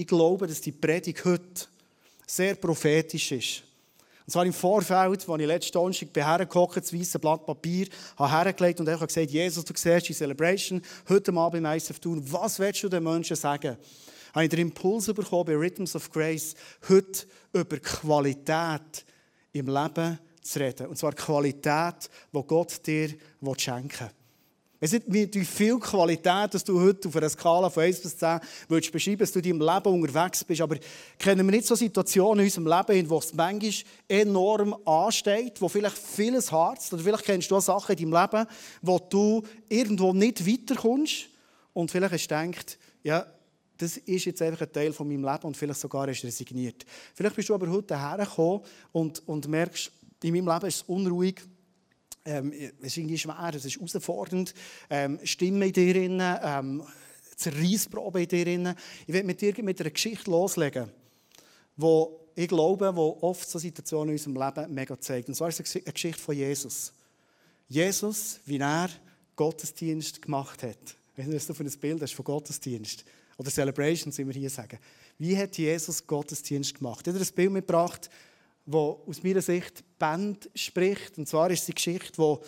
ich glaube, dass die Predigt heute sehr prophetisch ist. Und zwar im Vorfeld, als ich letzten Donnerstag hergehockt das weiße Blatt Papier, habe hergelegt und einfach gesagt, Jesus, du siehst die Celebration heute Abend im ISF tun. Was willst du den Menschen sagen? Habe ich den Impuls bekommen bei Rhythms of Grace, heute über Qualität im Leben zu reden. Und zwar Qualität, die Gott dir schenken will. Es ist wie viel Qualität, dass du heute auf einer Skala von 1 bis 10 würdest beschreiben, dass du in deinem Leben unterwegs bist. Aber kennen wir nicht so Situationen in unserem Leben, wo es manchmal enorm ansteht, wo vielleicht vieles harzt, oder vielleicht kennst du auch Sachen in deinem Leben, wo du irgendwo nicht weiterkommst und vielleicht hast du gedacht, ja, das ist jetzt einfach ein Teil von meinem Leben und vielleicht sogar ist resigniert. Vielleicht bist du aber heute hergekommen und, und merkst, in meinem Leben ist es unruhig, ähm, es ist irgendwie schwer, es ist herausfordernd. Ähm, Stimme in dir drin, ähm, Zerreissprobe in dir drin. Ich werde mit dir mit einer Geschichte loslegen, wo ich glaube, wo oft so Situationen in unserem Leben mega zeigt. Und zwar ist es eine Geschichte von Jesus. Jesus, wie er Gottesdienst gemacht hat. Ich was du für ein Bild hast von Gottesdienst. Oder Celebrations, wie wir hier sagen. Wie hat Jesus Gottesdienst gemacht? Er hat ein Bild mitgebracht, wo aus meiner Sicht Band spricht. Und zwar ist es die Geschichte, wo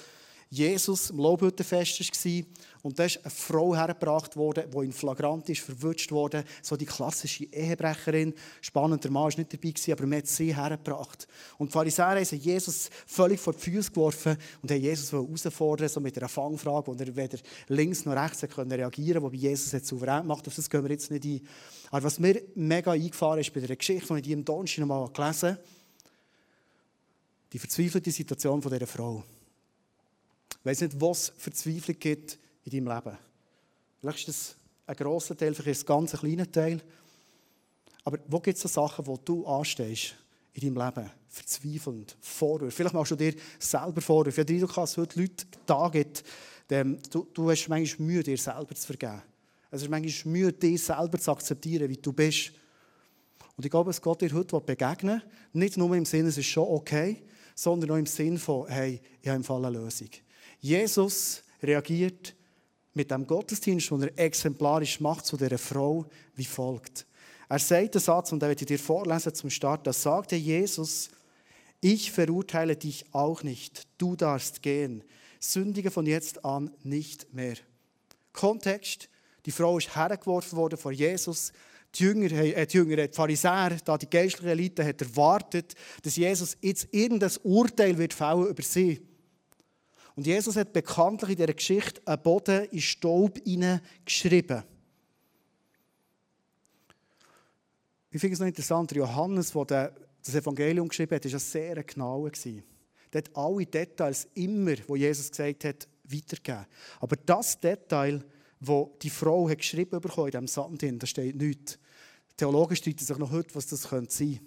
Jesus im Lobhüttenfest war und da ist eine Frau hergebracht worden, die in Flagrant ist, verwünscht worden. So die klassische Ehebrecherin. Spannend, der Mann war nicht dabei, aber man hat sie hergebracht. Und die Pharisäer haben Jesus völlig vor die Füße geworfen und haben Jesus herausfordern, so mit einer Fangfrage, wo er weder links noch rechts reagieren konnte, wobei Jesus es souverän gemacht Auf das gehen wir jetzt nicht ein. Aber was mir mega eingefahren ist bei der Geschichte, die ich im Donnerstag noch mal gelesen habe, die verzweifelte Situation dieser Frau. Ich weiß nicht, was Verzweiflung gibt in deinem Leben. Vielleicht ist das ein grosser Teil, vielleicht ist es ein ganz kleiner Teil. Aber wo gibt es so Sachen, wo du anstehst in deinem Leben? Verzweifelnd, Vorwürfe. Vielleicht machst du dir selber Vorwürfe. Den dass es heute Leute da gibt, du, du hast manchmal Mühe, dir selber zu vergeben. Es ist manchmal Mühe, dich selber zu akzeptieren, wie du bist. Und ich glaube, es Gott dir heute begegnen Nicht nur im Sinne, es ist schon okay, sondern auch im Sinn von, hey, ich habe im Fall eine Lösung. Jesus reagiert mit dem Gottesdienst, den er exemplarisch macht zu dieser Frau, wie folgt. Er sagt den Satz, und da werde ich dir vorlesen zum Start, da sagte Jesus, ich verurteile dich auch nicht, du darfst gehen, sündige von jetzt an nicht mehr. Kontext, die Frau ist hergeworfen worden vor Jesus, die Jünger, äh, die Jünger, die Pharisäer, da die geistliche Elite, hat erwartet, dass Jesus jetzt irgendein Urteil wird fällen über sie. Und Jesus hat bekanntlich in dieser Geschichte einen Boden in Staub geschrieben. Ich finde es noch interessant, Johannes, der das Evangelium geschrieben hat, war sehr genau. Er hat alle Details immer, wo Jesus gesagt hat, weitergegeben. Aber das Detail, wo die Frau hat geschrieben bekommen in diesem Sand, da steht nichts. Theologen streiten sich noch heute, was das sein könnte.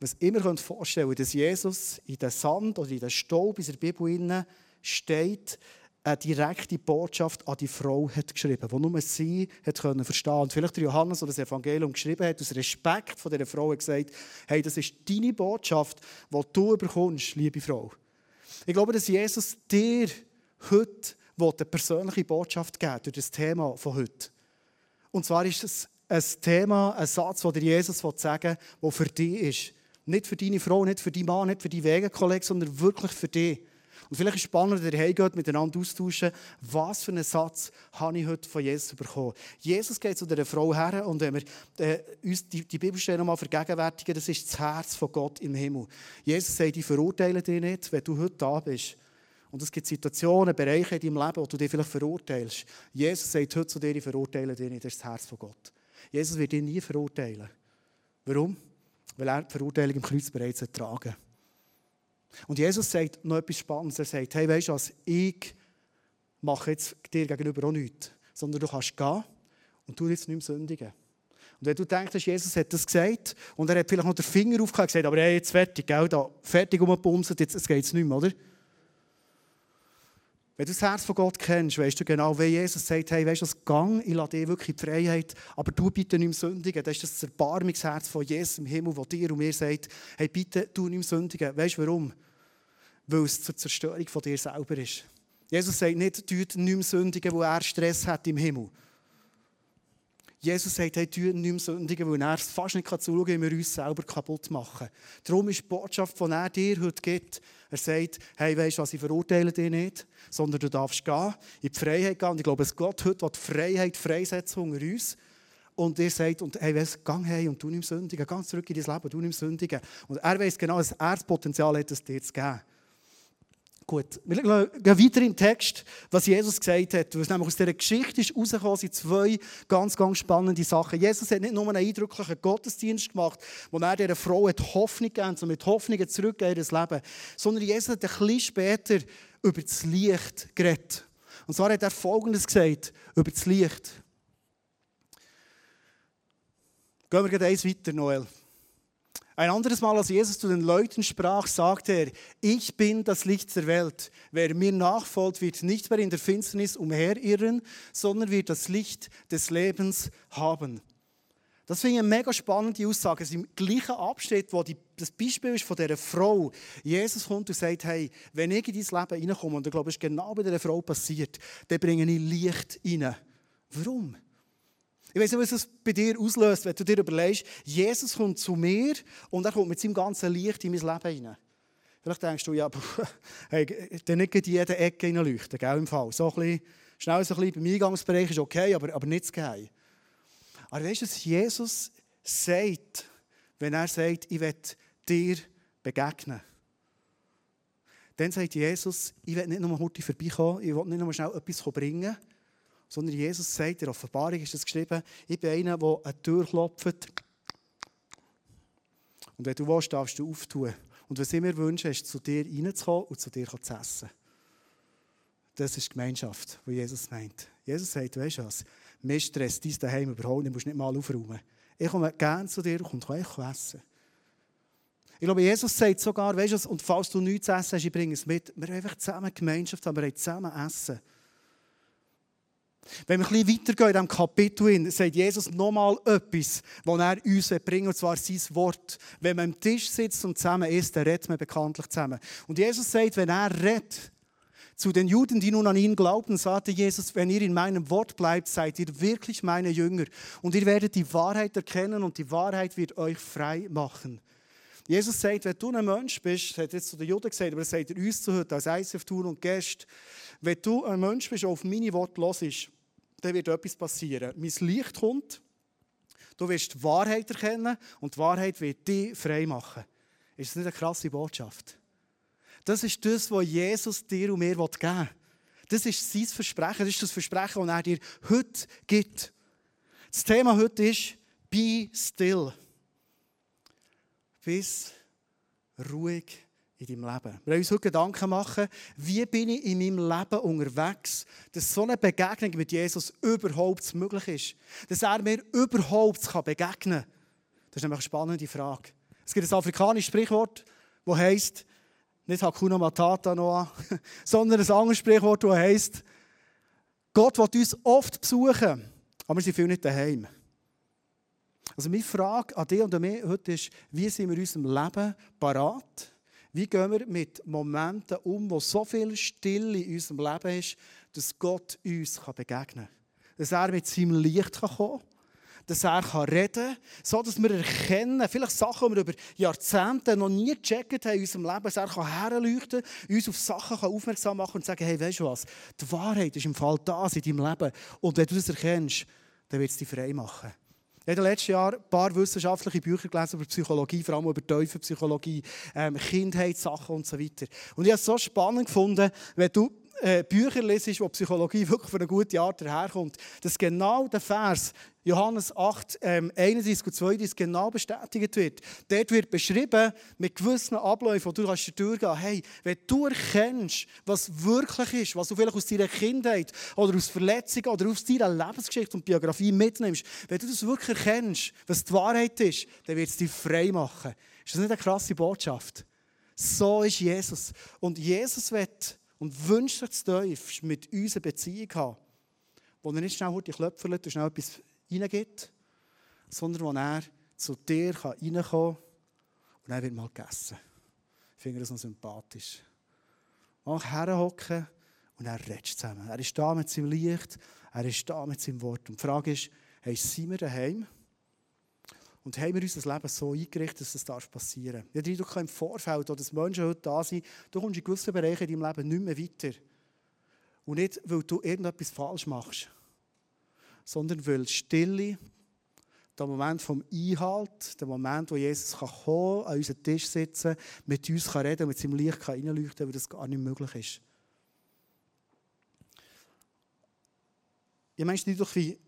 Was immer vorstellen könnt, dass Jesus in den Sand oder in den Staub in der Bibel steht, eine direkte Botschaft an die Frau hat geschrieben, die nur sie hat können verstehen. Und vielleicht der Johannes, der das Evangelium geschrieben hat, aus Respekt vor dieser Frau gesagt, hey, das ist deine Botschaft, die du bekommst, liebe Frau. Ich glaube, dass Jesus dir heute eine persönliche Botschaft geben durch das Thema von heute. Und zwar ist es ein Thema, ein Satz, den Jesus sagen will, der für dich ist. Nicht für deine Frau, nicht für deinen Mann, nicht für deinen Wegenkollegen, sondern wirklich für dich. Und vielleicht ist es spannend, wenn ihr heimgeht, miteinander austauschen, was für einen Satz habe ich heute von Jesus bekommen. Jesus geht zu dieser Frau her und wenn wir äh, uns die, die Bibelstelle nochmal vergegenwärtigen, das ist das Herz von Gott im Himmel. Jesus sagt, ich verurteile dich nicht, wenn du heute da bist. Und es gibt Situationen, Bereiche in deinem Leben, wo du dich vielleicht verurteilst. Jesus sagt heute zu dir, ich verurteile dich nicht, das ist das Herz von Gott. Jesus wird ihn nie verurteilen. Warum? Weil er die Verurteilung im Kreuz bereits ertragen Und Jesus sagt noch etwas Spannendes. Er sagt, hey, weißt du was, ich mache jetzt dir gegenüber auch nichts, sondern du kannst gehen und du jetzt nicht mehr sündigen. Und wenn du denkst, Jesus hat das gesagt und er hat vielleicht noch den Finger aufgehört und gesagt, aber hey, jetzt fertig, gell, da, fertig umgebumsen, jetzt, jetzt geht es nicht mehr, oder? Wenn du das Herz von Gott kennst, weißt du genau, wie Jesus sagt, hey, weißt du, das Gang, ich lasse dir wirklich die Freiheit, aber du bitte nicht mehr sündigen. Das ist das Erbarmungsherz von Jesus im Himmel, das dir und mir sagt, hey, bitte du nicht mehr sündigen. Weißt du warum? Weil es zur Zerstörung von dir selber ist. Jesus sagt nicht, du nicht mehr sündigen, wo er Stress hat im Himmel. Jesus sagt, hey, tu nicht mehr sündigen, weil er fast nicht zuschauen kann, wie wir uns selber kaputt machen. Darum ist die Botschaft, die er dir heute gibt, er sagt, hey, weisst du was, ich verurteile dich nicht, sondern du darfst gehen, in die Freiheit gehen. Und ich glaube, dass Gott heute die Freiheit freisetzen unter uns. Und er sagt, und, hey, weißt, geh hey und du nimmst sündigen, geh zurück in dein Leben, du nimmst sündigen. Und er weiß genau, dass er das Potenzial hat, es dir zu geben. Gut, wir gehen weiter im Text, was Jesus gesagt hat. Was nämlich aus dieser Geschichte ist sind zwei ganz, ganz spannende Sachen. Jesus hat nicht nur einen eindrücklichen Gottesdienst gemacht, wo er dieser Frau hat Hoffnung gegeben so mit Hoffnung zurück in ihr Leben, sondern Jesus hat ein bisschen später über das Licht geredet. Und zwar hat er Folgendes gesagt über das Licht. Gehen wir gleich eins weiter, Noel. Ein anderes Mal, als Jesus zu den Leuten sprach, sagte er, ich bin das Licht der Welt. Wer mir nachfolgt, wird nicht mehr in der Finsternis umherirren, sondern wird das Licht des Lebens haben. Das finde ich eine mega spannende Aussage. Es ist im gleichen Abschnitt, wo die, das Beispiel ist von dieser Frau. Jesus kommt und sagt, hey, wenn ich in dein Leben reinkomme, und ich glaube, es ist genau bei dieser Frau passiert, dann bringe ich Licht rein. Warum? Ich weiß nicht, was es bei dir auslöst, wenn du dir überlegst, Jesus kommt zu mir und er kommt mit seinem ganzen Licht in mein Leben rein. Vielleicht denkst du, ja, hey, dann nicht in jede Ecke hineinleuchten, gell, im Fall. So ein bisschen, schnell so ein bisschen beim Eingangsbereich ist okay, aber, aber nicht zu geheim. Aber weißt du, was Jesus sagt, wenn er sagt, ich will dir begegnen? Dann sagt Jesus, ich will nicht nur heute vorbeikommen, ich will nicht nur schnell etwas bringen, sondern Jesus sagt, in der Offenbarung ist es geschrieben, ich bin einer, der eine Tür klopft. Und wenn du willst, darfst du auftun. Und was ich mir wünsche, ist, zu dir reinzukommen und zu dir zu essen. Das ist die Gemeinschaft, die Jesus meint. Jesus sagt, weißt du was, mir stresst dein Daheim überhaupt nicht, musst nicht mal aufräumen. Ich komme gerne zu dir und kann essen. Ich glaube, Jesus sagt sogar, weißt du, und falls du nichts zu essen hast, ich bringe es mit. Wir haben einfach zusammen Gemeinschaft, aber wir haben zusammen Essen. Wenn wir ein bisschen weitergehen in diesem Kapitel, sagt Jesus nochmal etwas, was er uns bringt, und zwar sein Wort. Wenn man am Tisch sitzt und zusammen isst, dann redet man bekanntlich zusammen. Und Jesus sagt, wenn er redet, zu den Juden, die nun an ihn glaubten, sagte Jesus, wenn ihr in meinem Wort bleibt, seid ihr wirklich meine Jünger. Und ihr werdet die Wahrheit erkennen und die Wahrheit wird euch frei machen. Jesus sagt, wenn du ein Mensch bist, das hat jetzt zu den Juden gesagt, aber das sagt er uns zu heute als ICF Tour und Gäste, wenn du ein Mensch bist, der auf meine Worte los ist, dann wird etwas passieren. Mein Licht kommt, du wirst die Wahrheit erkennen und die Wahrheit wird dich frei machen. Ist das nicht eine krasse Botschaft? Das ist das, was Jesus dir und mir geben will. Das ist sein Versprechen, das ist das Versprechen, das er dir heute gibt. Das Thema heute ist Be still. Bist ruhig in deinem Leben. Wir wollen uns heute Gedanken machen, wie bin ich in meinem Leben unterwegs, dass so eine Begegnung mit Jesus überhaupt möglich ist. Dass er mir überhaupt begegnen kann. Das ist nämlich eine spannende Frage. Es gibt ein afrikanisches Sprichwort, das heisst, nicht Hakuna Matata Noah, sondern ein anderes Sprichwort, das heisst, Gott will uns oft besuchen, aber wir sind viel nicht daheim. Also meine Frage an dich und an mich heute ist, wie sind wir in unserem Leben parat, wie gehen wir mit Momenten um, wo so viel Stille in unserem Leben ist, dass Gott uns begegnen kann? Dass er mit seinem Licht kommen kann, dass er reden kann, so dass wir erkennen, vielleicht Sachen, die wir über Jahrzehnte noch nie gecheckt haben in unserem Leben, dass er herleuchten kann, uns auf Sachen aufmerksam machen und sagen, hey, weißt du was, die Wahrheit ist im Fall da in deinem Leben. Und wenn du das erkennst, dann wird es dich frei machen. Ich habe in den letzten Jahren ein paar wissenschaftliche Bücher gelesen über Psychologie, vor allem über Teufelpsychologie, ähm, Kindheitssachen und so weiter. Und ich habe es so spannend gefunden, wenn du äh, Bücher lesest, wo Psychologie wirklich von einer guten Art daherkommt, dass genau der Vers Johannes 8, ähm, 31 und 32 genau bestätigt wird. Dort wird beschrieben, mit gewissen Abläufen, wo du kannst durchgehen hey, wenn du erkennst, was wirklich ist, was du vielleicht aus deiner Kindheit oder aus Verletzungen oder aus deiner Lebensgeschichte und Biografie mitnimmst, wenn du das wirklich erkennst, was die Wahrheit ist, dann wird es dich frei machen. Ist das nicht eine krasse Botschaft? So ist Jesus. Und Jesus wird und wünscht sich zu tief mit uns eine Beziehung haben, wo er nicht schnell heute klöpfert und schnell etwas reingibt, sondern wo er zu dir reinkommen kann und er wird mal gegessen. Ich finde das noch sympathisch. Mal herhocken und er redet zusammen. Er ist da mit seinem Licht, er ist da mit seinem Wort. Und die Frage ist, hey, sind wir daheim? Und haben wir unser Leben so eingerichtet, dass das passieren darf? Ich habe den im Vorfeld, dass Menschen heute da sind, du kommst in gewissen Bereichen in deinem Leben nicht mehr weiter. Und nicht, weil du irgendetwas falsch machst, sondern weil Stille, der Moment vom Einhalt, der Moment, wo Jesus kann kommen, an unseren Tisch sitzen, mit uns kann reden, mit seinem Licht kann reinleuchten kann, weil das gar nicht möglich ist. Ich meine, nicht doch wie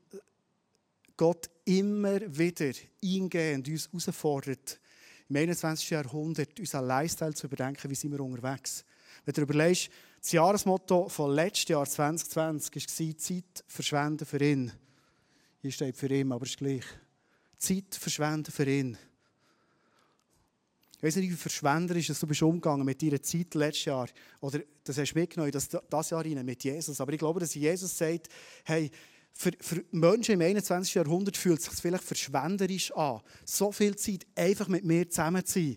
Gott immer wieder eingehend uns herausfordert, im 21. Jahrhundert unseren Lifestyle zu überdenken, wie sind wir unterwegs. Wenn du überlegst, das Jahresmotto von letztes Jahr 2020 war Zeit verschwenden für ihn. Hier steht für ihn, aber es ist gleich. Zeit verschwenden für ihn. Ich weiß nicht, wie verschwenderisch du bist umgegangen mit deiner Zeit letztes Jahr. Oder das hast du mitgenommen, das, das Jahr rein mit Jesus. Aber ich glaube, dass Jesus sagt, hey, für, für Menschen im 21. Jahrhundert fühlt es sich vielleicht verschwenderisch an, so viel Zeit einfach mit mir zusammen zu sein.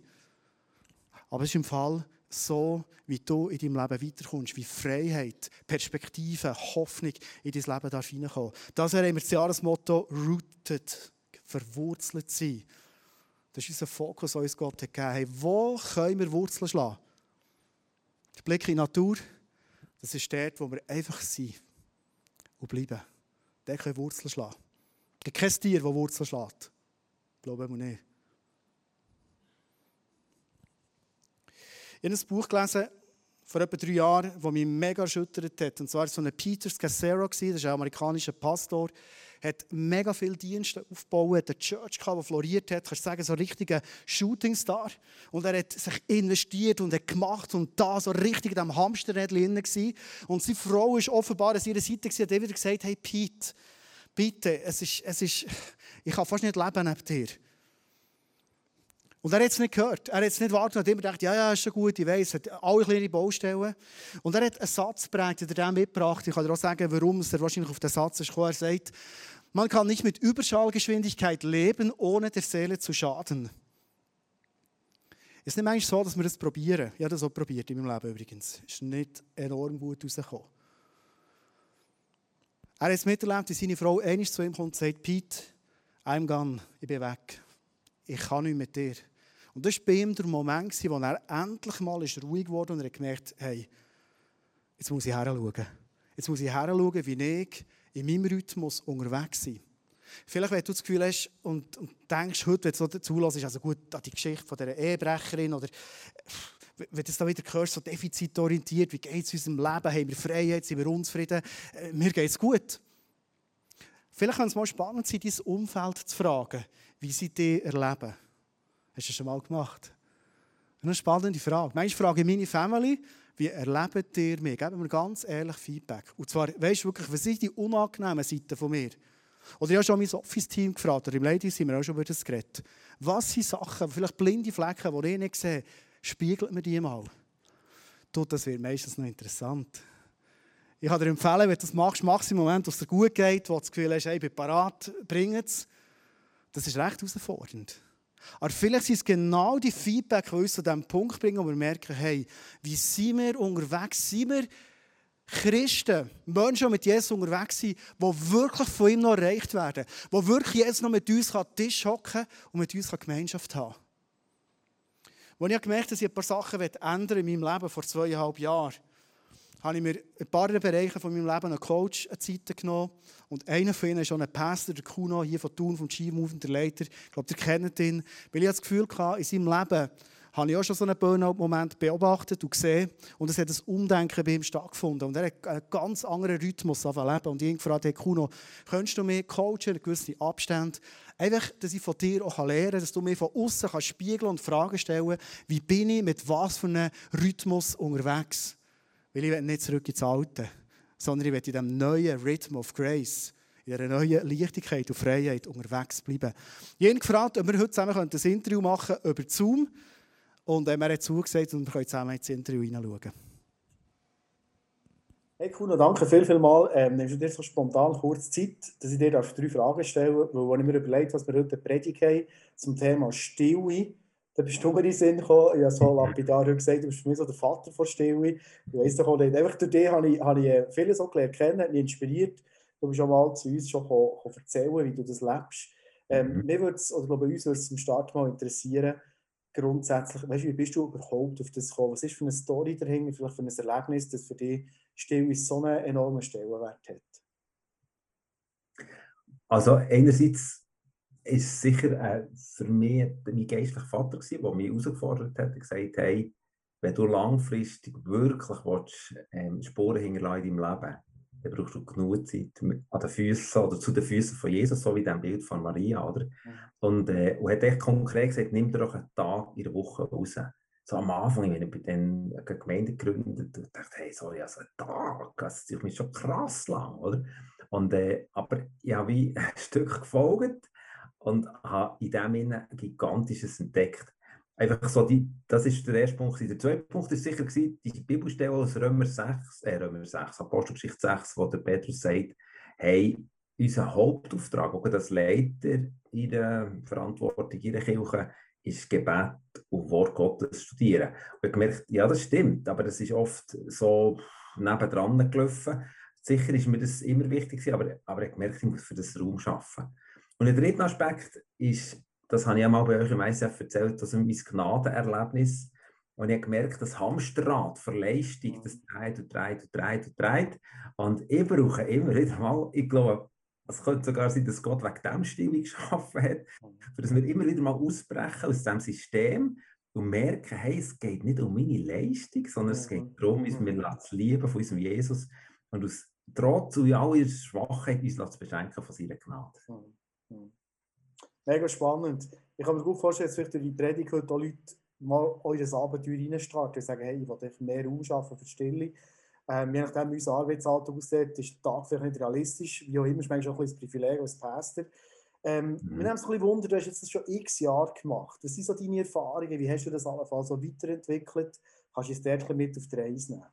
Aber es ist im Fall so, wie du in deinem Leben weiterkommst, wie Freiheit, Perspektive, Hoffnung in dein Leben darf. Das wäre immer das Jahresmotto «Rooted», verwurzelt sein. Das ist unser Fokus, uns Gott hat gegeben. Hey, wo können wir Wurzeln schlagen? Der Blick in die Natur, das ist dort, wo wir einfach sind und bleiben der kann Wurzeln schlagen. Es gibt kein Tier, das Wurzeln schlägt. Glaube ich nicht. Ich habe ein Buch gelesen, vor etwa drei Jahren, das mich mega erschüttert hat. Und zwar war so ein Peter Scassero, das ist ein amerikanischer Pastor, hat mega viele Dienste aufgebaut, hat eine Church gehabt, die floriert hat, kannst sagen, so ein richtiger Shootingstar. Und er hat sich investiert und hat gemacht und da so richtig in diesem Hamsterrädchen drin Und seine Frau ist offenbar an ihrer Seite und hat wieder gesagt, hey Pete, bitte, es ist, es ist, ich kann fast nicht leben neben dir. Und er hat es nicht gehört. Er hat es nicht. Er hat immer gedacht, ja, ja, ist schon gut, ich weiß, hat alle kleine Baustellen. Und er hat einen Satz geprägt, der dem mitgebracht. Ich kann dir auch sagen, warum er wahrscheinlich auf den Satz ist. Er sagt, man kann nicht mit Überschallgeschwindigkeit leben, ohne der Seele zu schaden. Es ist nicht manchmal so, dass wir das probieren. Ich habe das auch probiert in meinem Leben übrigens. Es ist nicht enorm gut rausgekommen. Er hat es miterlebt, wie seine Frau einmal zu ihm kommt und sagt, Pete, I'm gone, ich bin weg. Ich kann nicht mit dir. Und das war bei ihm der Moment, wo er endlich mal ist ruhig wurde und er gemerkt, hey, jetzt muss ich heranschauen. Jetzt muss ich heranschauen, wie ich in meinem Rhythmus unterwegs bin. Vielleicht, wenn du das Gefühl hast und, und denkst, heute, wenn du so zulässt, also gut, die Geschichte von dieser Ehebrecherin oder wenn du es da wieder hörst, so defizitorientiert, wie geht es unserem Leben, haben wir Freiheit, sind wir unzufrieden, äh, mir geht es gut. Vielleicht kann es mal spannend sein, dein Umfeld zu fragen, wie sie dich erleben. Hast du das schon mal gemacht? Eine spannende Frage. Manchmal frage ich meine Family, wie erlebt ihr mich? Geben mir ganz ehrlich Feedback. Und zwar, weißt du wirklich, was sind die unangenehmen Seiten von mir? Oder ich habe schon mein Office-Team gefragt, oder im Ladies sind wir auch schon über das geredet. Was sind Sachen, vielleicht blinde Flecken, die ich nicht sehe, spiegelt mir die mal. Du, das wird meistens noch interessant. Ich kann dir empfehlen, wenn du das machst, mach es im Moment, wo es dir gut geht, wo du das Gefühl hast, hey, ich bin parat, bring es. Das ist recht herausfordernd. Aber vielleicht sind es genau die Feedback, die uns zu diesem Punkt bringen, wo wir merken, hey, wie sind wir unterwegs? Sind wir Christen, Menschen, die mit Jesus unterwegs sind, die wirklich von ihm noch erreicht werden, die wirklich jetzt noch mit uns an den Tisch hocken und mit uns Gemeinschaft haben Als ich gemerkt habe, dass ich ein paar Sachen ändern in meinem Leben vor zweieinhalb Jahren, habe ich mir in ein paar Bereichen von meinem Leben einen Coach an Zeit genommen. Und einer von ihnen ist auch ein Pastor, der Kuno, hier von Thun, vom G-Movement, der Leiter. Ich glaube, ihr kennt ihn. Weil ich das Gefühl hatte, in seinem Leben habe ich auch schon so einen Burnout-Moment beobachtet und gesehen. Und es hat ein Umdenken bei ihm stattgefunden. Und er hat einen ganz anderen Rhythmus leben. Und ich habe gefragt, hey Kuno, könntest du mir coachen, in gewissen Abständen? Einfach, dass ich von dir auch lernen kann, dass du mir von außen spiegeln und Fragen stellen kannst, wie bin ich mit was für einem Rhythmus unterwegs? Weil ich will nicht zurück ins Alte, sondern ich will in diesem neuen Rhythm of Grace, in dieser neuen Leichtigkeit und Freiheit unterwegs bleiben. Ich habe gefragt, ob wir heute zusammen ein Interview machen können über Zoom. Und er hat zugesagt und wir können zusammen ins Interview hineinschauen. Hey Kuno, danke viel, viel mal. Ähm, nimmst du dir so spontan kurz Zeit, dass ich dir drei Fragen stellen darf, weil ich mir überlegt was wir heute Predigt haben zum Thema Stille dann bist du mir in den Sinn gekommen. Ich habe so lapidar gesagt, du bist für mich so der Vater von Stille. Ich weiss doch auch nicht. Einfach durch dich habe ich, habe ich äh, vieles so gelernt kennen, hat mich inspiriert. Du bist auch mal zu uns schon erzählen, wie du das lebst. Ähm, mhm. Mir würde es, oder glaube uns würde es zum Start mal interessieren, grundsätzlich, weißt, wie bist du überhaupt auf das gekommen? Was ist für eine Story dahinter, vielleicht für ein Erlebnis, das für dich Stille so einen enormen Stellenwert hat? Also einerseits ist sicher äh, für mich mein geistlicher Vater gewesen, der mich herausgefordert hat und gesagt hey, wenn du langfristig wirklich willst, ähm, Spuren hinterlassen in deinem Leben, dann brauchst du genug Zeit an den Füßen oder zu den Füßen von Jesus, so wie dem Bild von Maria. Oder? Mhm. Und, äh, und hat echt konkret gesagt, nimm dir doch einen Tag in der Woche raus. So am Anfang, wenn ich bei den Gemeinde gegründet habe, dachte hey, sorry, also ein Tag, das ist schon krass lang, oder? Und, äh, aber ich habe wie ein Stück gefolgt und habe in dem Sinne Gigantisches entdeckt. Einfach so, die, das ist der erste Punkt. Der zweite Punkt war sicher gewesen, die Bibelstelle aus Römer 6, äh, Römer 6, Apostelgeschichte 6, wo der Petrus sagt, hey, unser Hauptauftrag, auch das Leiter in der Verantwortung in der Kirche, ist Gebet und Wort Gottes studieren. Und ich gemerkt, ja, das stimmt, aber das ist oft so nebendran gelaufen. Sicher ist mir das immer wichtig, aber, aber ich gemerkt, ich muss für das Raum schaffen. Und der dritte Aspekt ist, das habe ich ja mal bei euch im ICF erzählt, das ist mein Gnadenerlebnis. Und ich habe gemerkt, das Hamsterrad für Leistung, das dreht und dreht und dreht und dreht. Und ich brauche immer wieder mal, ich glaube, es könnte sogar sein, dass Gott wegen dem Stil geschaffen hat, für dass wir immer wieder mal ausbrechen aus diesem System und merken, hey, es geht nicht um meine Leistung, sondern es geht darum, uns wir zu lieben von unserem Jesus und aus trotz und all ihrer Schwachheit uns zu beschenken von seiner Gnade. Mega spannend. Ich kann mir gut vorstellen, dass vielleicht durch die Predigt heute auch Leute mal eures Abenteuer reinstarten und sagen, hey, ich will mehr Raum schaffen für Stille. Ähm, je nachdem, wie unser Arbeitsalltag aussieht, ist der Tag vielleicht nicht realistisch. Wie auch immer, ist manchmal auch ein bisschen das Privileg als Pastor. Ähm, mhm. Wir nehmen es ein bisschen Wunder, du hast jetzt das schon x Jahre gemacht. Was sind so deine Erfahrungen? Wie hast du das allenfalls so weiterentwickelt? Kannst du es dort mit auf die Reise nehmen?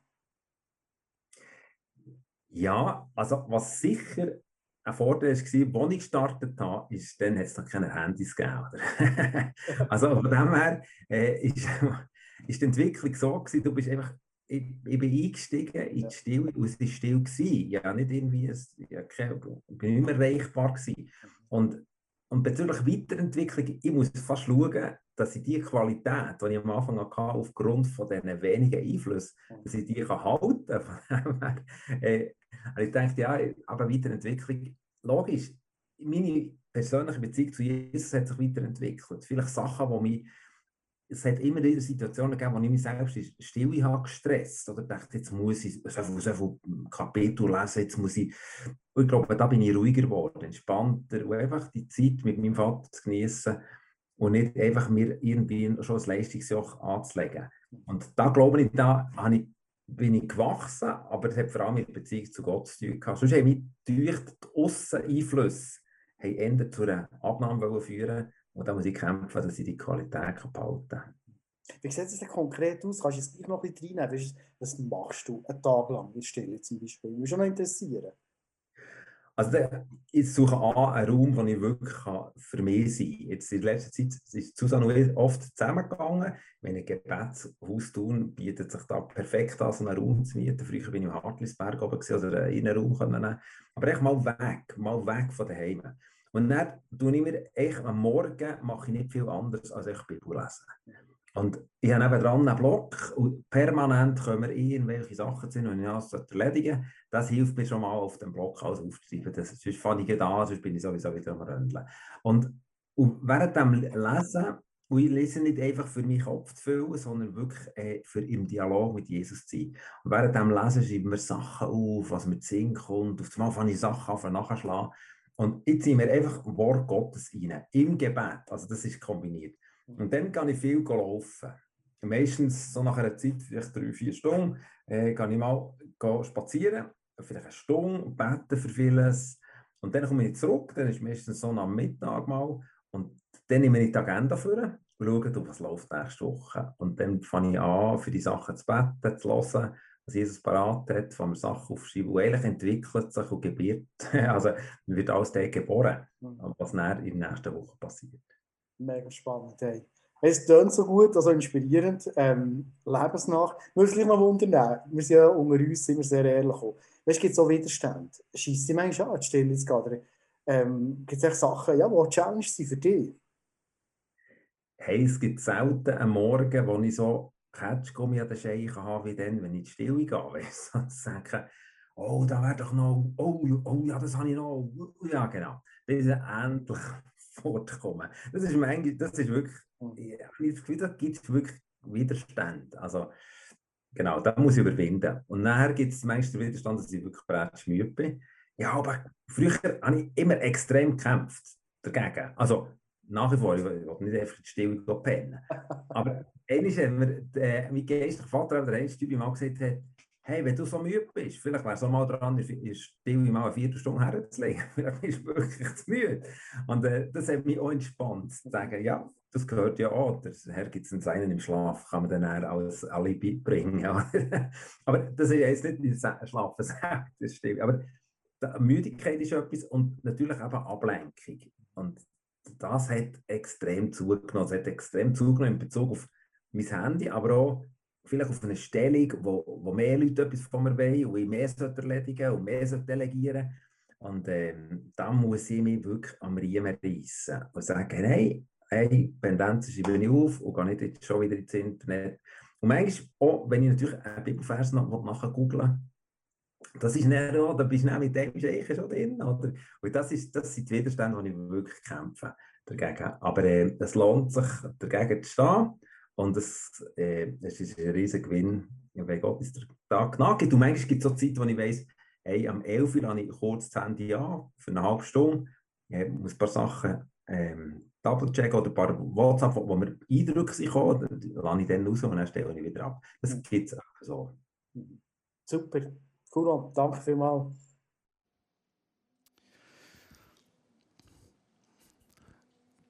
Ja, also was sicher ein Vorteil war, als ich gestartet habe, ist, dann hat es noch keine Handys gegeben. also von dem her äh, ist, ist die Entwicklung so gewesen, du bist einfach, ich, ich bin eingestiegen in die Stille und es war still. Gewesen. Ja, nicht irgendwie, es, ja, keine, ich bin nicht mehr erreichbar gewesen. Und, und bezüglich Weiterentwicklung, ich muss fast schauen, dass ich die Qualität, die ich am Anfang hatte, aufgrund von diesen wenigen Einflüssen, dass ich die kann halten kann. äh, ich denke, ja, aber Weiterentwicklung, logisch, meine persönliche Beziehung zu Jesus hat sich weiterentwickelt. Vielleicht Sachen, die mich, es hat immer wieder Situationen gegeben, wo ich mich selbst still habe gestresst oder dachte, jetzt muss ich so viel, so viel Kapitel lesen, jetzt muss ich, und ich glaube, da bin ich ruhiger geworden, entspannter und einfach die Zeit mit meinem Vater zu genießen und nicht einfach mir irgendwie schon ein Leistungsjoch anzulegen. Und da glaube ich, da habe ich, bin ich gewachsen, aber das hat vor allem mit Beziehung zu Gott zu tun gehabt. Sonst haben mich durch die Ausseneinflüsse zu einer Abnahme führen und da muss ich kämpfen, dass ich die Qualität behalten kann. Wie sieht es denn konkret aus? Kannst du es gleich noch ein bisschen reinnehmen? Was machst du einen Tag lang in Stille zum Beispiel? Mich schon noch interessieren. Also ich suche an einen Raum, wo ich wirklich für mich sein kann. Jetzt in letzter Zeit ist Susanne oft zusammengegangen. Wenn ein Gebetshaus tun, bietet sich da perfekt an, so einen Raum zu mieten. Früher bin ich im Hartlisberg oben also in einen Raum können. Aber echt mal weg, mal weg von daheim. Und dann tue ich mir echt am Morgen mache ich nicht viel anderes als ich Bibel lesen. Und ich habe nebenan einen Block und permanent wir irgendwelche Sachen sehen und ich das erledigen. Das hilft mir schon mal auf dem Block alles aufzuschreiben. Das, sonst fange ich da, sonst bin ich sowieso wieder am Röndeln. Und, und während dem Lesen, und ich lese nicht einfach für meinen Kopf zu füllen, sondern wirklich äh, für im Dialog mit Jesus zu sein. Und während dem Lesen schreiben wir Sachen auf, was mir zu Sinn kommt. Auf einmal fange ich Sachen an, nachzuschlagen. Und jetzt ziehen wir einfach Wort Gottes rein, im Gebet. Also das ist kombiniert. Und dann kann ich viel laufen. Meistens so nach einer Zeit, vielleicht drei, vier Stunden, äh, kann ich mal spazieren, vielleicht eine Stunde, beten für vieles. Und dann komme ich zurück, dann ist meistens so am Mittag mal. Und dann nehme ich die Agenda vor und schaue, was läuft nächste Woche. Und dann fange ich an, für die Sachen zu beten, zu hören, was Jesus parat hat, wenn wir Sachen aufschreiben. Und eigentlich entwickelt sich und gebiert, also wird alles geboren, mhm. was dann in der nächsten Woche passiert. Mega spannend. Hey. Es tönt so gut, also inspirierend, ähm, lebensnach. Wir müssen gleich noch wundern, wir sind ja unter uns, sind wir sehr ehrlich. Weißt du, gibt es so Widerstände? Schießt die manchmal an, Stille zu gehen? Ähm, gibt es Sachen, ja, die Challenge sind für dich? Hey, es gibt selten einen Morgen, wo ich so Ketschgummi an den Scheichen habe, wie dann, wenn ich in die Stille gehe. Weißt du, sagen, oh, da wäre doch noch, oh, oh, ja, das habe ich noch. Ja, genau. Das ist endlich fortkommen. Das ist, manchmal, das ist wirklich, ich habe das Gefühl, da gibt es wirklich Widerstand. Also, genau, da muss ich überwinden. Und nachher gibt es meistens Widerstand, dass ich wirklich bereits müde bin. Ja, aber früher habe ich immer extrem gekämpft dagegen. Also, nach wie vor, ich will nicht einfach in die Stille pennen. Aber eines hat mir, äh, mein geistlicher Vater, der einste mal gesagt hat, hey, wenn du so müde bist, vielleicht wäre es mal dran, ist still mal eine Viertelstunde herzulegen. Vielleicht bist du wirklich zu müde. Und äh, das hat mich auch entspannt, zu sagen, ja, das gehört ja auch. Der Herr gibt es einen im Schlaf, kann man dann als Alibi bringen. Aber das ist jetzt nicht ein Schlafen das stimmt. Aber Müdigkeit ist etwas und natürlich eben Ablenkung. Und das hat extrem zugenommen. Es hat extrem zugenommen in Bezug auf mein Handy, aber auch vielleicht auf eine Stellung, wo, wo mehr Leute etwas von mir wollen und ich mehr erledigen und mehr delegieren Und ähm, da muss ich mich wirklich am Riemen reissen und sagen, hey, hey, Pendenzen schreibe ich auf und gehe nicht jetzt schon wieder ins Internet. Und manchmal auch, wenn ich natürlich einen Bibelvers noch nachher googeln das ist nicht da bist du mit dem Scheich schon drin. Oder? Und das, ist, das sind die Widerstände, die ich wirklich kämpfe dagegen. Aber äh, es lohnt sich, dagegen zu stehen. Und es, äh, es ist ein riesiger Gewinn, wenn Gott uns den Tag nachgibt. Und manchmal gibt es so Zeit, wo ich weiss, hey, am 11 Uhr habe ich kurz das Handy an, für eine halbe Stunde. Ich muss ein paar Sachen ähm, double-checken oder ein paar WhatsApp, wo mir Eindrücke sind, lasse ich dann raus und dann stelle ich wieder ab. Das gibt es einfach so. Super. Cool, danke vielmals.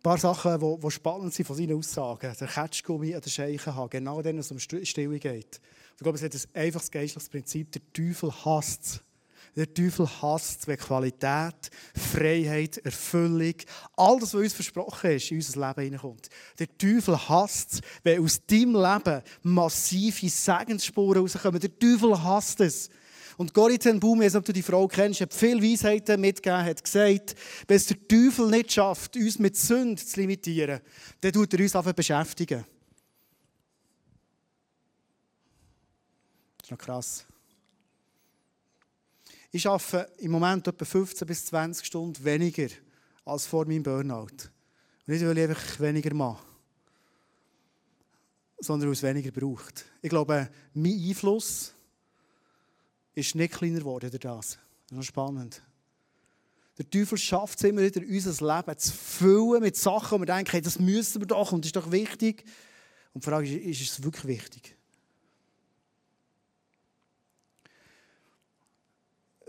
Paar Sachen, die, spannend sind von seinen Aussagen. Der Ketschgummi an den Scheichen haben, genau dann, es um Stille geht. Ich glaube, es hat ein einfaches geistliches Prinzip. Der Teufel hasst es. Der Teufel hasst wenn Qualität, Freiheit, Erfüllung, all das, was uns versprochen ist, in unser Leben hineinkommt. Der Teufel hasst es, wenn aus deinem Leben massive Segensspuren rauskommen. Der Teufel hasst es. Und ten Boom, ich weiß nicht, ob du die Frau kennst, hat viel Weisheiten mitgegeben, hat gesagt, wenn es der Teufel nicht schafft, uns mit Sünde zu limitieren, dann tut er uns einfach beschäftigen. Das ist noch krass. Ich arbeite im Moment etwa 15 bis 20 Stunden weniger als vor meinem Burnout. Und nicht, weil ich einfach weniger mache, sondern weil es weniger braucht. Ich glaube, mein Einfluss ist nicht kleiner geworden durch das. Das ist spannend. Der Teufel schafft es immer wieder, unser Leben zu füllen mit Sachen, wo wir denken, hey, das müssen wir doch und das ist doch wichtig. Und die Frage ist, ist es wirklich wichtig?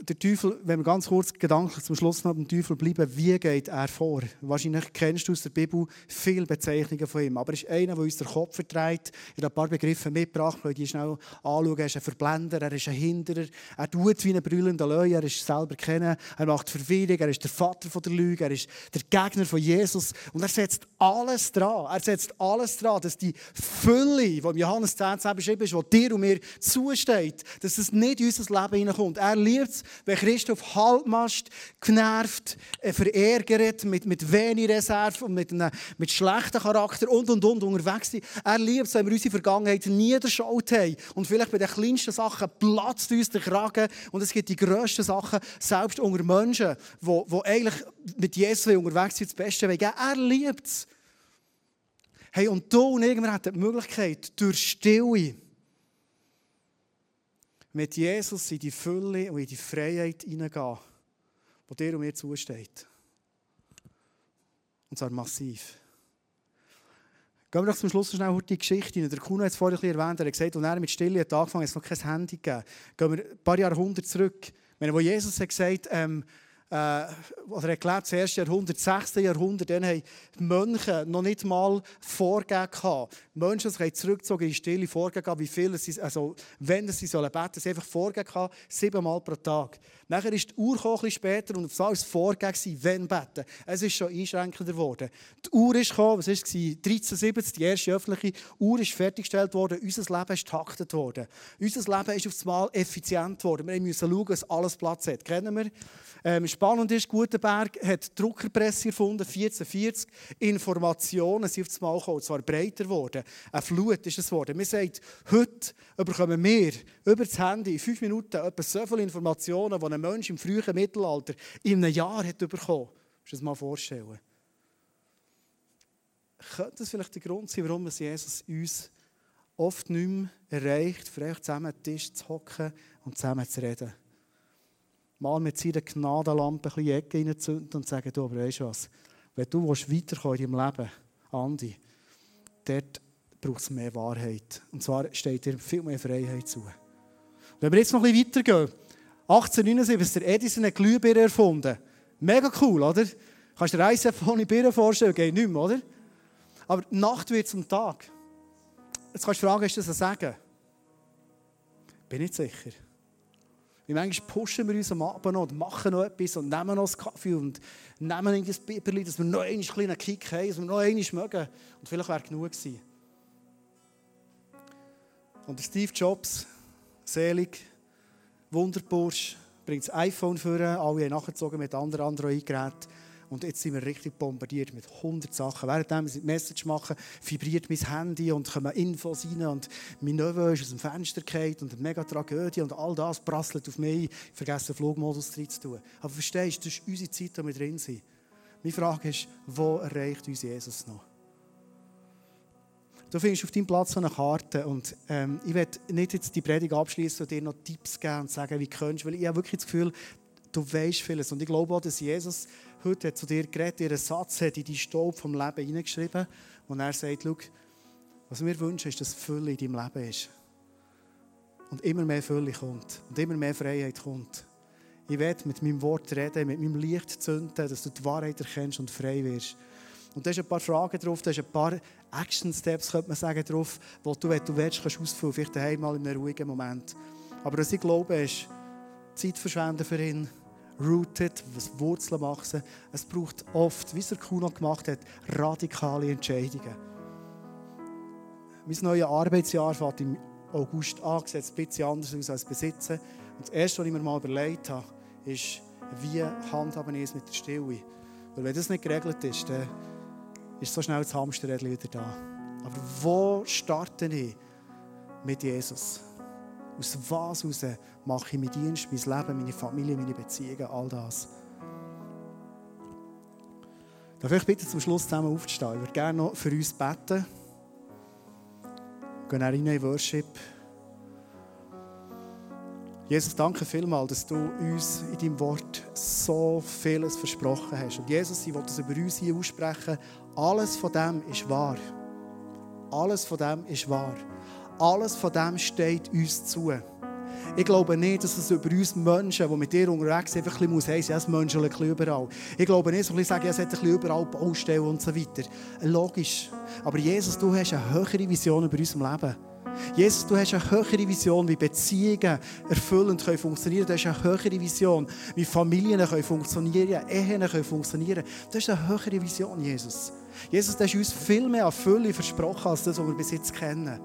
Der Teufel, wenn wir ganz kurz gedanklich zum Schluss noch beim Teufel bleiben, wie geht er vor? Wahrscheinlich kennst du aus der Bibel viele Bezeichnungen von ihm. Aber er ist einer, der uns den Kopf vertreibt. Ich habe ein paar Begriffe mitgebracht, weil die schnell anschauen. Er ist ein Verblender, er ist ein Hinderer. Er tut wie ein brüllender Löwe, er ist selber kennen. Er macht Verwirrung, er ist der Vater der Lüge, er ist der Gegner von Jesus. Und er setzt alles dran. Er setzt alles dran, dass die Fülle, die im Johannes 10 beschrieben ist, die dir und mir zusteht, dass es nicht in unser Leben hineinkommt. Er liebt es, wenn Christen auf Halbmast genervt, äh, verärgert, mit, mit wenig Reserve und mit, einem, mit schlechtem Charakter und und und unterwegs sind. Er liebt es, wenn wir unsere Vergangenheit niederschaut haben. Und vielleicht bei den kleinsten Sachen platzt uns der Kragen. Und es gibt die grössten Sachen, selbst unter Menschen, die, die eigentlich mit Jesus unterwegs sind, das Beste wollen. Er liebt es. Hey, und du und irgendwann hat die Möglichkeit, durch Stille, mit Jesus in die Fülle und in die Freiheit hineingehen, die dir und mir zusteht. Und zwar massiv. Gehen wir doch zum Schluss schnell die Geschichte rein. Der Kuno hat es vorhin erwähnt, er hat gesagt, als er mit Stille hat angefangen hat, es noch kein Handy gegeben. Gehen wir ein paar Jahrhunderte zurück. Wenn wo Jesus hat gesagt ähm, äh, oder erklärt, das erste Jahrhundert, das sechste Jahrhundert, dann haben die Mönche noch nicht mal Vorgaben gehabt. Die Menschen sich zurückgezogen in Stille, Vorgaben wie viel sie, also wenn sie sollen beten, sie einfach Vorgaben gehabt, siebenmal pro Tag. Nachher ist die Uhr ein bisschen später und auf das Vorgaben wenn beten. Es ist schon einschränkender geworden. Die Uhr ist gekommen, was war es? 1370, die erste öffentliche Uhr ist fertiggestellt worden, unser Leben ist taktet worden. Unser Leben ist auf einmal effizient geworden. Wir müssen schauen, dass alles Platz hat. Kennen wir? Ähm, spannend ist, Gutenberg hat die Druckerpresse erfunden, 1440. Informationen sind auf einmal gekommen, zwar breiter geworden. Eine Flut ist es geworden. Wir sagen, heute bekommen wir über das Handy in fünf Minuten etwa so viele Informationen, die ein Mensch im frühen Mittelalter in einem Jahr hat bekommen. Musst du dir das mal vorstellen? Könnte das vielleicht der Grund sein, warum Jesus uns oft nicht mehr erreicht, vielleicht zusammen am Tisch zu hocken und zusammen zu reden? Mal mit seiner Gnadenlampe ein bisschen Ecke reinzünden und sagen, du, aber weißt du was, wenn du weiterkommen in deinem Leben, Andi, dort braucht es mehr Wahrheit. Und zwar steht dir viel mehr Freiheit zu. Wenn wir jetzt noch ein bisschen weitergehen, 1879 hat der Edison eine Glühbirne erfunden. Mega cool, oder? Kannst du dir eins ohne Birne vorstellen? Geht nicht mehr, oder? Aber Nacht wird zum Tag. Jetzt kannst du fragen, ist das ein Sagen? Bin nicht sicher. Wie manchmal pushen wir uns am Abend noch und machen noch etwas und nehmen noch einen Kaffee und nehmen ein Biberli, dass wir noch einen kleinen Kick haben, dass wir noch einmal mögen. Und vielleicht wäre genug gewesen. Und Steve Jobs, selig, Wunderbursch, bringt das iPhone vor, alle haben nachgezogen mit anderen Android-Geräten. Und jetzt sind wir richtig bombardiert mit 100 Sachen. Während wir die Message machen, vibriert mein Handy und kommen Infos rein und mein Neffe ist aus dem Fenster gefallen und eine mega Tragödie und all das prasselt auf mich. Ich vergesse den Flugmodus drin zu tun. Aber verstehst du, das ist unsere Zeit, in wir drin sind. Meine Frage ist, wo erreicht uns Jesus noch? Du findest auf deinem Platz so eine Karte und ähm, ich werde nicht jetzt die Predigt abschließen und dir noch Tipps geben und sagen, wie du kannst, weil ich habe wirklich das Gefühl, du weißt vieles. Und ich glaube auch, dass Jesus heute zu dir geredet, ihren Satz hat in die Staub vom Leben hineingeschrieben und er sagt, schau, was wir wünschen, ist, dass Fülle in deinem Leben ist. Und immer mehr Fülle kommt und immer mehr Freiheit kommt. Ich werde mit meinem Wort reden, mit meinem Licht zünden, dass du die Wahrheit erkennst und frei wirst. Und da sind ein paar Fragen drauf, da sind ein paar Action-Steps, könnte man sagen, drauf, die du, wenn du willst, kannst ausfüllen. Vielleicht daheim mal in einem ruhigen Moment. Aber was ich glaube, ist, Zeit verschwenden für ihn rooted, was Wurzeln machen. Es braucht oft, wie es der Kuno gemacht hat, radikale Entscheidungen. Mein neues Arbeitsjahr fängt im August an, sieht ein bisschen anders aus als Besitzen. Und das Erste, was ich mir mal überlegt habe, ist, wie handhaben ich es mit der Stille. Weil wenn das nicht geregelt ist, dann ist so schnell das Hamsterrädchen wieder da. Aber wo starte ich mit Jesus? Aus was heraus mache ich meinen Dienst, mein Leben, meine Familie, meine Beziehungen, all das. Darf ich bitte zum Schluss zusammen aufzustehen? Ich würde gerne noch für uns beten. Wir gehen rein in Worship. Jesus, danke vielmals, dass du uns in deinem Wort so vieles versprochen hast. Und Jesus, ich will das über uns hier aussprechen. Alles von dem ist wahr. Alles von dem ist wahr. Alles von dem steht uns zu. Ich glaube nicht, dass es über uns Menschen, die mit dir unterwegs sind, einfach ein bisschen heissen, ja, es Menschen ein bisschen überall. Ich glaube nicht, dass ich sagen, ja, es hat ein bisschen überall Baustellen und so weiter. Logisch. Aber Jesus, du hast eine höhere Vision über unser Leben. Jesus, du hast eine höhere Vision, wie Beziehungen erfüllend können funktionieren können. Du hast eine höhere Vision, wie Familien können funktionieren Ehen können funktionieren Das ist eine höhere Vision, Jesus. Jesus, du hast uns viel mehr an Fülle versprochen, als das, was wir bis jetzt kennen.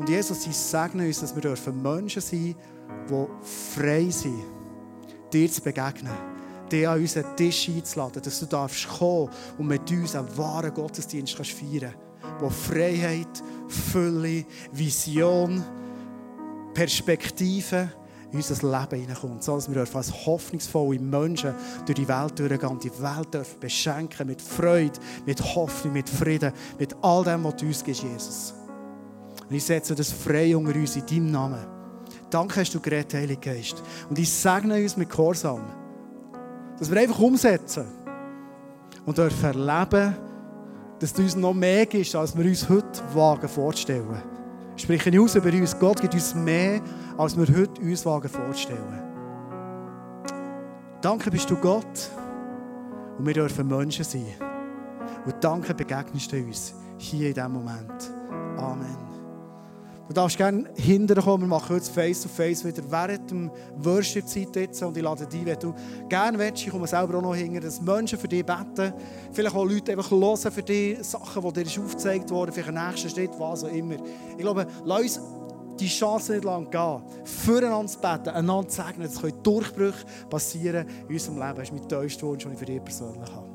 Und Jesus, ich segne uns, dass wir dürfen Menschen sein die frei sind, dir zu begegnen, dir an unseren Tisch einzuladen, dass du darfst kommen und mit uns einen wahren Gottesdienst kannst feiern kannst, wo Freiheit, Fülle, Vision, Perspektive in unser Leben hineinkommt, so dass wir als hoffnungsvolle Menschen durch die Welt durchgehen und die Welt dürfen beschenken mit Freude, mit Hoffnung, mit Frieden, mit all dem, was du uns gibst, Jesus. Und ich setze das frei unter uns in deinem Namen. Danke hast du geredet, Heiliger Geist. Und ich segne uns mit Gehorsam. Dass wir einfach umsetzen und dürfen erleben, dass du uns noch mehr gibst, als wir uns heute wagen vorzustellen. Spreche aus über uns. Gott gibt uns mehr, als wir heute uns wagen vorzustellen. Danke bist du Gott und wir dürfen Menschen sein. Und danke begegnest du uns hier in diesem Moment. Amen. Du darfst gerne hinterher kommen, wir machen jetzt Face-to-Face wieder während dem Worship-Zeit jetzt und ich lade dich, wenn du gerne willst, ich komme selber auch noch hinter, dass Menschen für dich beten, vielleicht auch Leute einfach hören für dich, Sachen, die dir aufgezeigt wurden, vielleicht ein nächster Schritt, was auch immer. Ich glaube, lass uns die Chance nicht lang gehen, füreinander zu beten, einander zu segnen, es können Durchbrüche passieren in unserem Leben. Das ist mein tiefster Wunsch, den ich für dich persönlich habe.